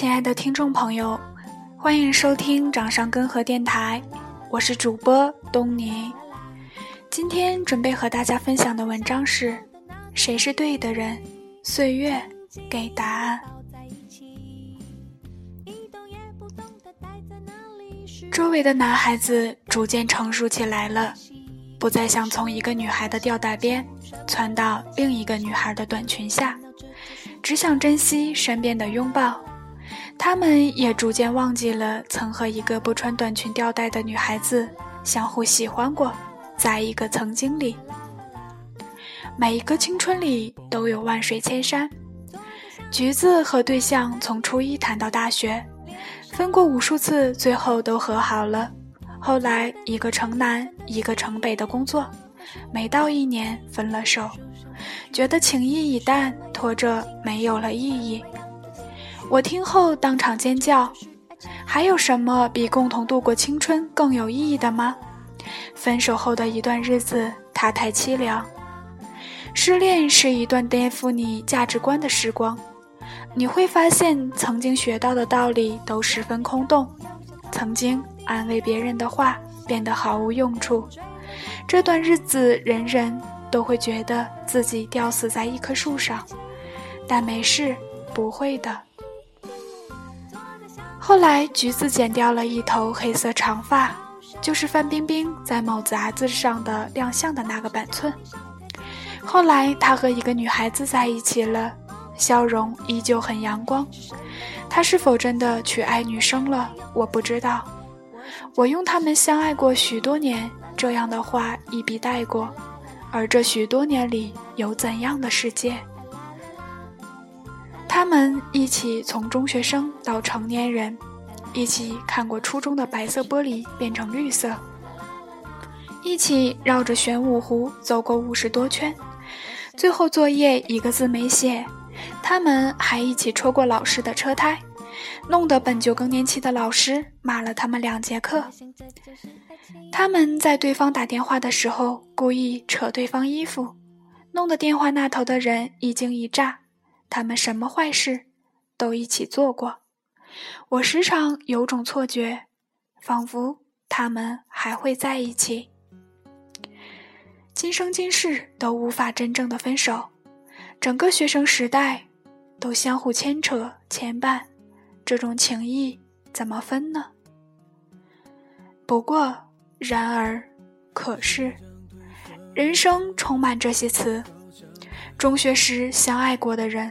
亲爱的听众朋友，欢迎收听掌上根河电台，我是主播东尼。今天准备和大家分享的文章是：谁是对的人？岁月给答案。周围的男孩子逐渐成熟起来了，不再想从一个女孩的吊带边窜到另一个女孩的短裙下，只想珍惜身边的拥抱。他们也逐渐忘记了曾和一个不穿短裙吊带的女孩子相互喜欢过，在一个曾经里。每一个青春里都有万水千山。橘子和对象从初一谈到大学，分过无数次，最后都和好了。后来一个城南，一个城北的工作，没到一年分了手，觉得情谊已淡，拖着没有了意义。我听后当场尖叫，还有什么比共同度过青春更有意义的吗？分手后的一段日子，它太凄凉。失恋是一段颠覆你价值观的时光，你会发现曾经学到的道理都十分空洞，曾经安慰别人的话变得毫无用处。这段日子，人人都会觉得自己吊死在一棵树上，但没事，不会的。后来，橘子剪掉了一头黑色长发，就是范冰冰在某杂志上的亮相的那个板寸。后来，他和一个女孩子在一起了，笑容依旧很阳光。他是否真的去爱女生了？我不知道。我用他们相爱过许多年这样的话一笔带过，而这许多年里有怎样的世界？他们一起从中学生到成年人，一起看过初中的白色玻璃变成绿色，一起绕着玄武湖走过五十多圈，最后作业一个字没写。他们还一起戳过老师的车胎，弄得本就更年期的老师骂了他们两节课。他们在对方打电话的时候故意扯对方衣服，弄得电话那头的人一惊一乍。他们什么坏事都一起做过，我时常有种错觉，仿佛他们还会在一起，今生今世都无法真正的分手。整个学生时代都相互牵扯牵绊，这种情谊怎么分呢？不过，然而，可是，人生充满这些词。中学时相爱过的人。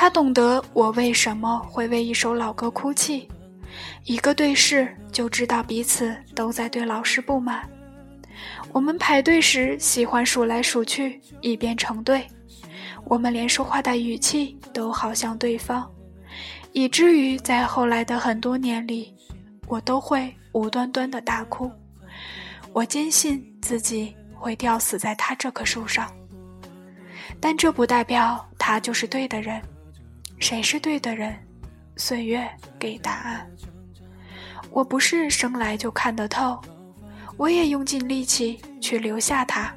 他懂得我为什么会为一首老歌哭泣，一个对视就知道彼此都在对老师不满。我们排队时喜欢数来数去，以便成对。我们连说话的语气都好像对方，以至于在后来的很多年里，我都会无端端的大哭。我坚信自己会吊死在他这棵树上。但这不代表他就是对的人，谁是对的人？岁月给答案。我不是生来就看得透，我也用尽力气去留下他，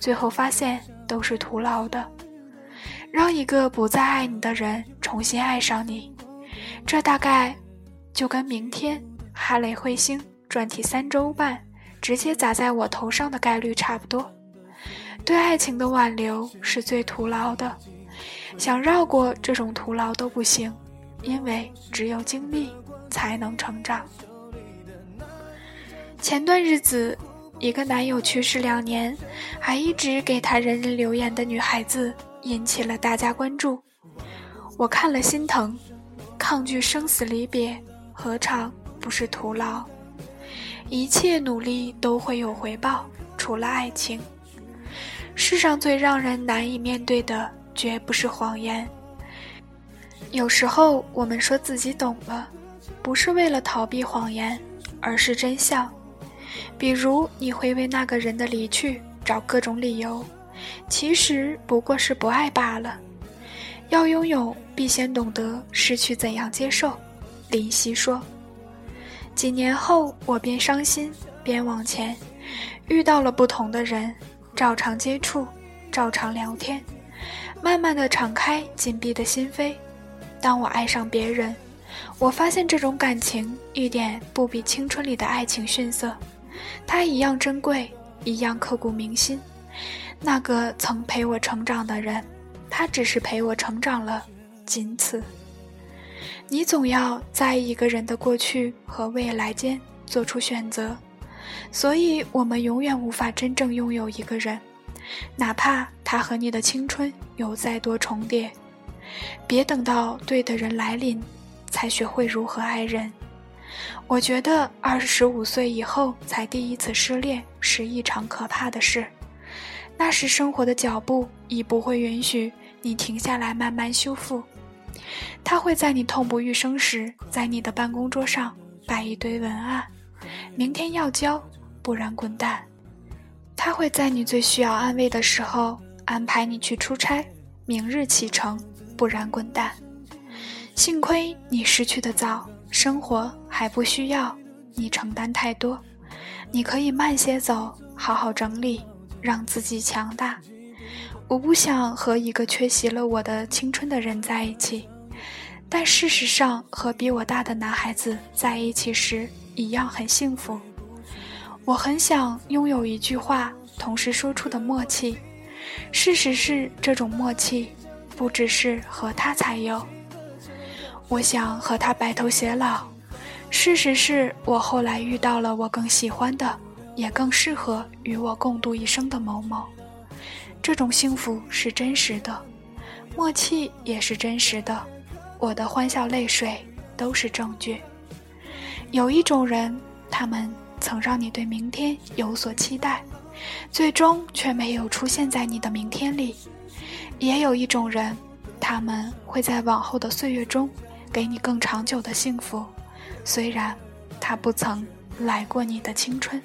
最后发现都是徒劳的。让一个不再爱你的人重新爱上你，这大概就跟明天哈雷彗星转体三周半直接砸在我头上的概率差不多。对爱情的挽留是最徒劳的，想绕过这种徒劳都不行，因为只有经历才能成长。前段日子，一个男友去世两年，还一直给他人人留言的女孩子引起了大家关注。我看了心疼，抗拒生死离别，何尝不是徒劳？一切努力都会有回报，除了爱情。世上最让人难以面对的，绝不是谎言。有时候我们说自己懂了，不是为了逃避谎言，而是真相。比如，你会为那个人的离去找各种理由，其实不过是不爱罢了。要拥有，必先懂得失去怎样接受。林夕说。几年后，我边伤心边往前，遇到了不同的人。照常接触，照常聊天，慢慢的敞开紧闭的心扉。当我爱上别人，我发现这种感情一点不比青春里的爱情逊色，它一样珍贵，一样刻骨铭心。那个曾陪我成长的人，他只是陪我成长了，仅此。你总要在一个人的过去和未来间做出选择，所以我们永远无法真正拥有一个人，哪怕他和你的青春有再多重叠。别等到对的人来临，才学会如何爱人。我觉得二十五岁以后才第一次失恋是异常可怕的事。那时生活的脚步已不会允许你停下来慢慢修复，他会在你痛不欲生时，在你的办公桌上摆一堆文案，明天要交，不然滚蛋。他会在你最需要安慰的时候安排你去出差，明日启程，不然滚蛋。幸亏你失去的早，生活还不需要你承担太多，你可以慢些走，好好整理。让自己强大。我不想和一个缺席了我的青春的人在一起，但事实上和比我大的男孩子在一起时一样很幸福。我很想拥有一句话同时说出的默契，事实是这种默契不只是和他才有。我想和他白头偕老，事实是我后来遇到了我更喜欢的。也更适合与我共度一生的某某，这种幸福是真实的，默契也是真实的，我的欢笑泪水都是证据。有一种人，他们曾让你对明天有所期待，最终却没有出现在你的明天里；也有一种人，他们会在往后的岁月中给你更长久的幸福，虽然他不曾来过你的青春。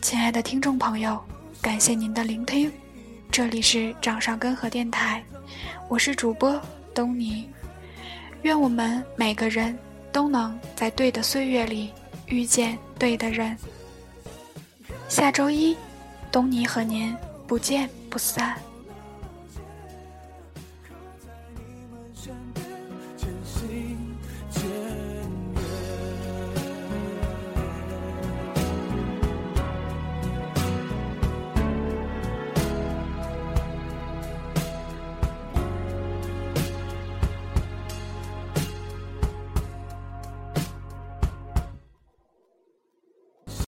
亲爱的听众朋友，感谢您的聆听，这里是掌上根河电台，我是主播东尼，愿我们每个人都能在对的岁月里遇见对的人。下周一，东尼和您不见不散。